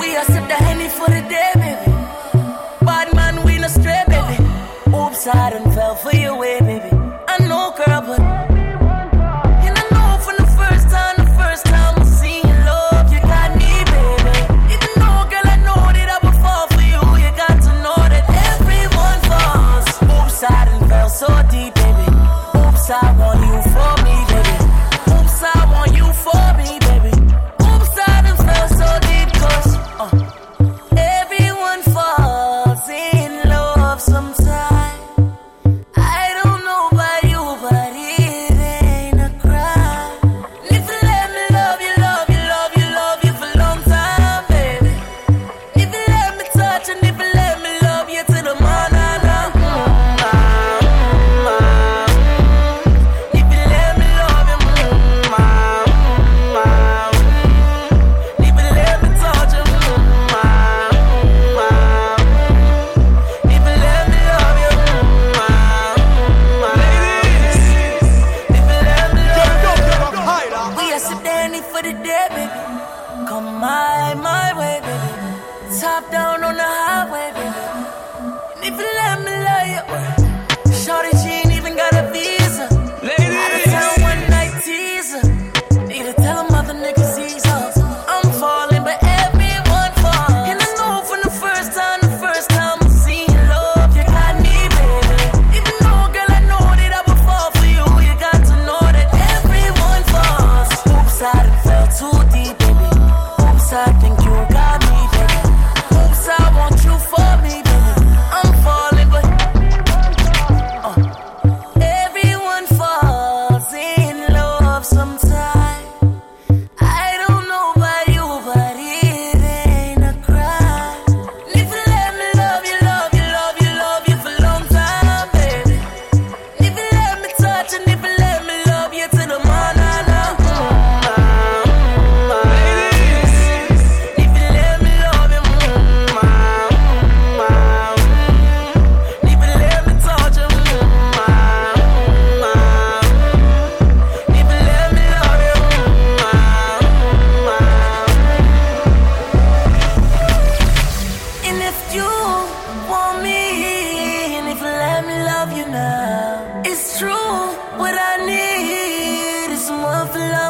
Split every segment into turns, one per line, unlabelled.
We are sip the honey for the day, baby. Bad man, we no stray, baby. Oops, I done fell for your way, baby.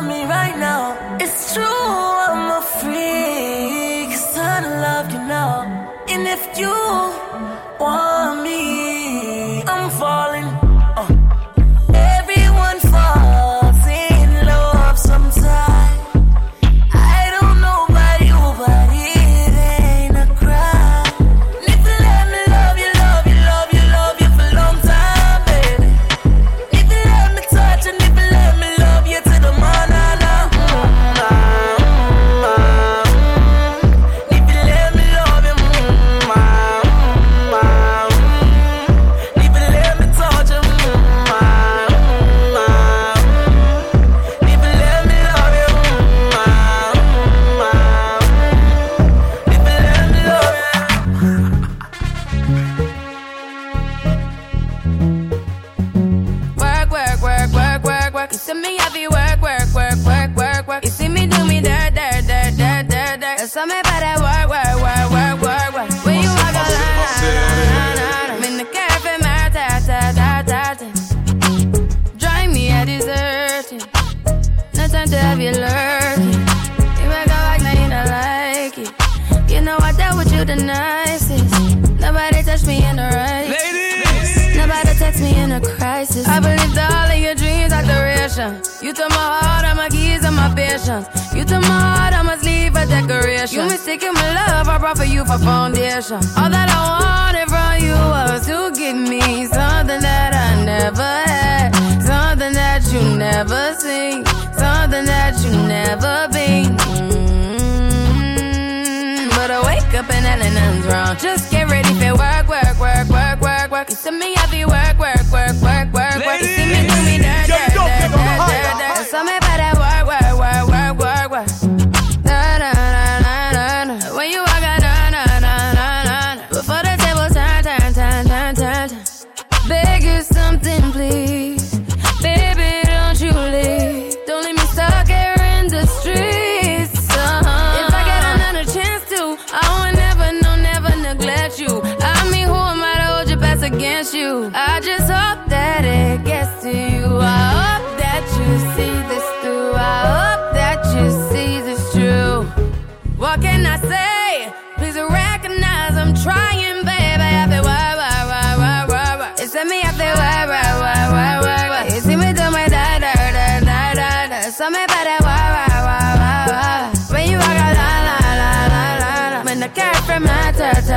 me right now. love you
lurking. You make out like now you not like it. You know I dealt with you the nicest. Nobody touched me in the right. Nobody touched me in a crisis. I believed all of your dreams are duration. You took my heart, all my keys, and my patience. You took my heart, I must leave a decoration. You mistaken my love, I brought for you for foundation. All that I wanted from you was. wrong. Just get ready for work, work, work, work, work, work. You send me, heavy work, work.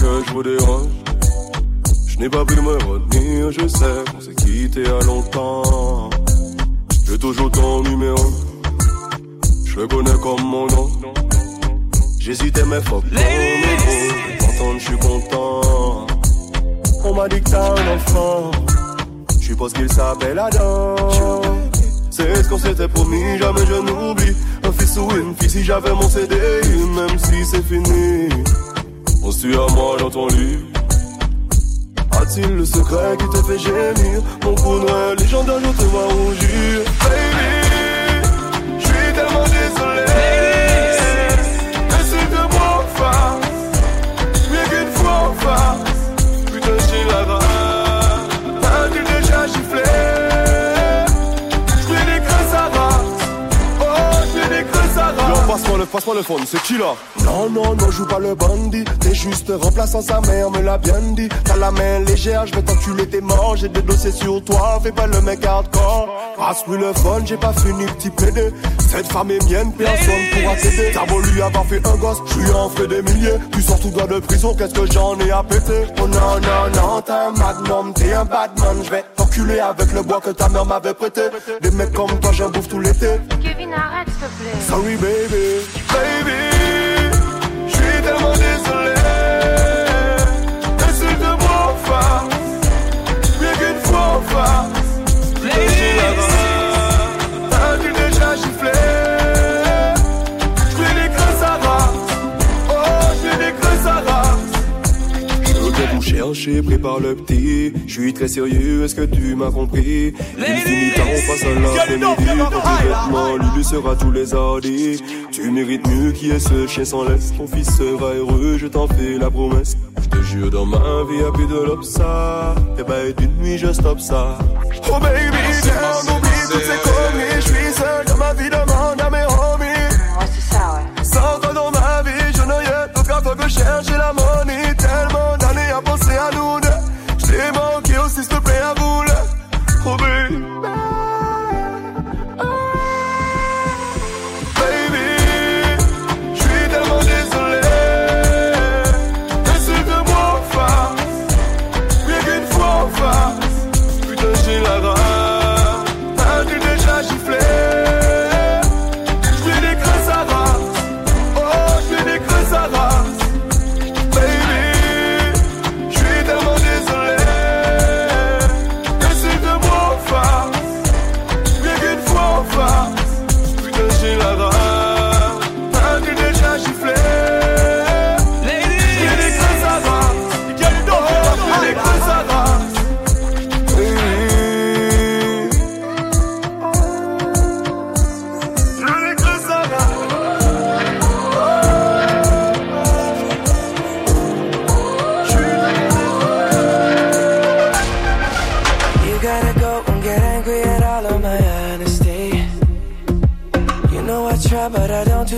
que je vous dérange. Je n'ai pas pu me retenir, je sais qu'on s'est quitté à longtemps. J'ai toujours ton numéro. Je le connais comme mon nom. J'hésitais mais fuck numéro. Pourtant je suis content. On m'a dit que t'as un enfant. Je suppose qu'il s'appelle Adam. C'est ce qu'on s'était promis, jamais je n'oublie. Un fils ou une fille si j'avais mon CD, même si c'est fini. On suit à moi dans ton lit. A-t-il le secret qui te fait gémir? Mon coup noir, légendaire, je te vois rougir. Baby, je suis tellement désolé. Passe-moi le, passe-moi le phone, c'est qui là Non, non, non, joue pas le bandit. T'es juste remplaçant sa mère, me l'a bien dit. T'as la main légère, je vais t'enculer, t'es mort. J'ai des dossiers sur toi, fais pas le mec hardcore. Passe-lui le phone, j'ai pas fini, petit pédé. Cette femme est mienne, personne pourra t'aider. T'as lui avoir fait un gosse, je en fais des milliers. Tu sors tout droit de prison, qu'est-ce que j'en ai à péter? Oh non, non, non, t'es un magnum, t'es un badman. Je vais avec le bois que ta mère m'avait prêté. Des mecs comme toi, j'en bouffe tout l'été.
Kevin, arrête, s'il te plaît.
Sorry baby, baby, je suis tellement désolé. Insulte-moi en face, mieux qu'une fois en vous chercher, prépare le petit. Je suis très sérieux, est-ce que tu m'as compris? Tard, on passe à l'après-midi. Vêtements, Lulu sera tous les hardis. Tu mérites mieux qui est ce chien sans laisse. Ton fils sera heureux, je t'en fais la promesse. Je te jure, dans ma vie, y'a plus de l'obsa. Et bah, et d'une nuit, je stoppe ça. Oh baby, viens, oublie toutes ces conneries.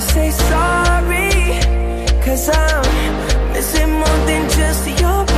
say sorry? Cause I'm missing more than just your